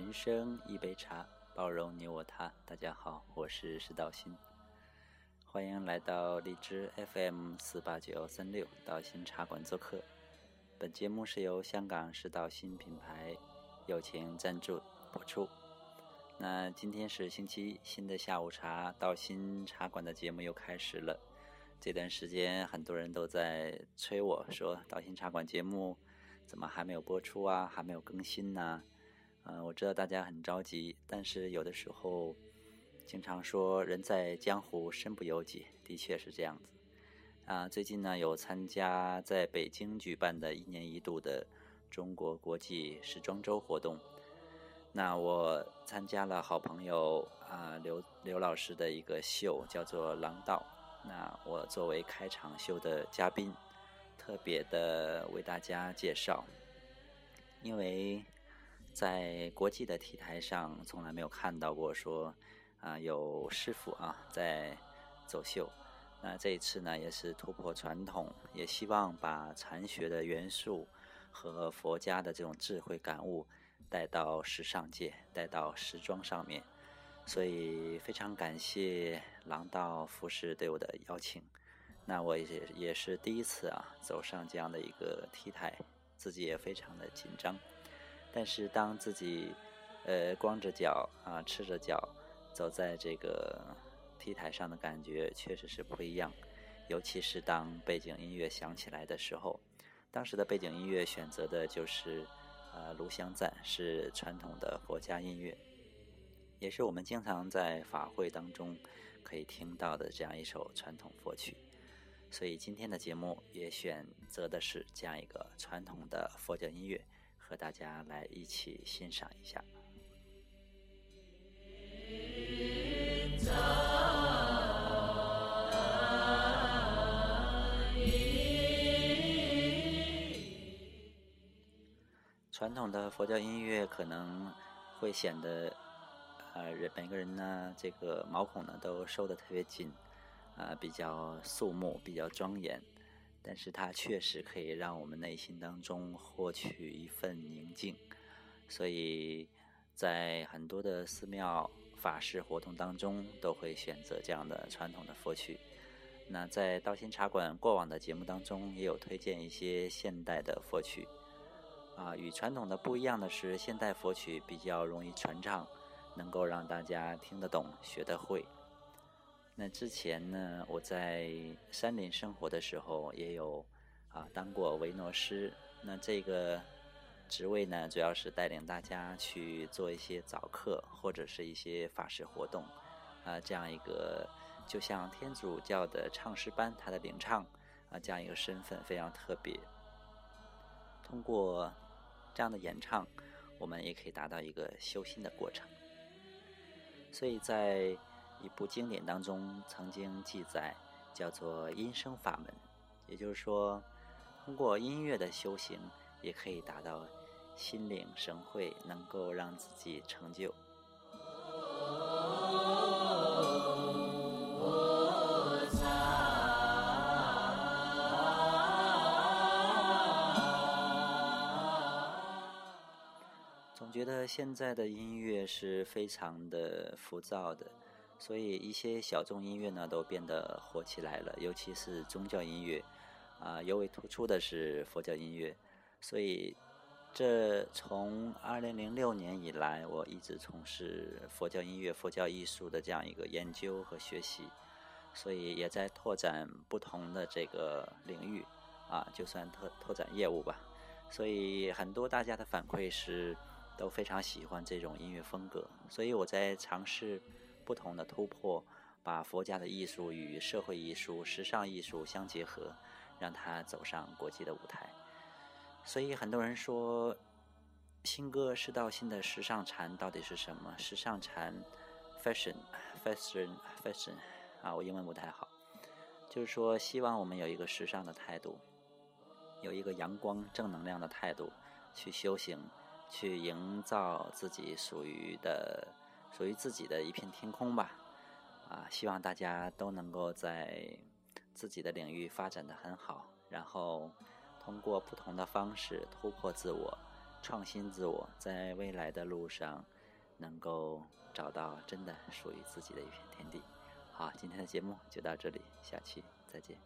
人生一杯茶，包容你我他。大家好，我是石道新，欢迎来到荔枝 FM 四八九三六道心茶馆做客。本节目是由香港石道新品牌友情赞助播出。那今天是星期一，新的下午茶道心茶馆的节目又开始了。这段时间很多人都在催我说，道心茶馆节目怎么还没有播出啊？还没有更新呢？嗯，我知道大家很着急，但是有的时候，经常说人在江湖身不由己，的确是这样子。啊，最近呢有参加在北京举办的一年一度的中国国际时装周活动，那我参加了好朋友啊刘刘老师的一个秀，叫做《廊道》。那我作为开场秀的嘉宾，特别的为大家介绍，因为。在国际的 T 台上，从来没有看到过说啊有师傅啊在走秀。那这一次呢，也是突破传统，也希望把禅学的元素和佛家的这种智慧感悟带到时尚界，带到时装上面。所以非常感谢廊道服饰对我的邀请。那我也也是第一次啊走上这样的一个 T 台，自己也非常的紧张。但是当自己，呃，光着脚啊，赤着脚走在这个 T 台上的感觉，确实是不一样。尤其是当背景音乐响起来的时候，当时的背景音乐选择的就是呃炉香赞，是传统的佛家音乐，也是我们经常在法会当中可以听到的这样一首传统佛曲。所以今天的节目也选择的是这样一个传统的佛教音乐。和大家来一起欣赏一下。传统的佛教音乐可能会显得，呃，人每个人呢，这个毛孔呢都收的特别紧，啊，比较肃穆，比较庄严。但是它确实可以让我们内心当中获取一份宁静，所以在很多的寺庙法事活动当中都会选择这样的传统的佛曲。那在道心茶馆过往的节目当中也有推荐一些现代的佛曲，啊，与传统的不一样的是，现代佛曲比较容易传唱，能够让大家听得懂、学得会。那之前呢，我在山林生活的时候，也有啊当过维诺师。那这个职位呢，主要是带领大家去做一些早课或者是一些法事活动啊，这样一个就像天主教的唱诗班，他的领唱啊，这样一个身份非常特别。通过这样的演唱，我们也可以达到一个修心的过程。所以在一部经典当中曾经记载，叫做音声法门，也就是说，通过音乐的修行，也可以达到心领神会，能够让自己成就。总觉得现在的音乐是非常的浮躁的。所以一些小众音乐呢都变得火起来了，尤其是宗教音乐，啊，尤为突出的是佛教音乐。所以，这从二零零六年以来，我一直从事佛教音乐、佛教艺术的这样一个研究和学习，所以也在拓展不同的这个领域，啊，就算拓拓展业务吧。所以很多大家的反馈是都非常喜欢这种音乐风格，所以我在尝试。不同的突破，把佛家的艺术与社会艺术、时尚艺术相结合，让它走上国际的舞台。所以很多人说，新歌是道新的时尚禅到底是什么？时尚禅，fashion，fashion，fashion，啊，我英文不太好，就是说希望我们有一个时尚的态度，有一个阳光正能量的态度去修行，去营造自己属于的。属于自己的一片天空吧。啊希望大家都能够在自己的领域发展的很好然后通过不同的方式突破自我创新自我在未来的路上能够找到真的属于自己的一片天地。好今天的节目就到这里下期再见。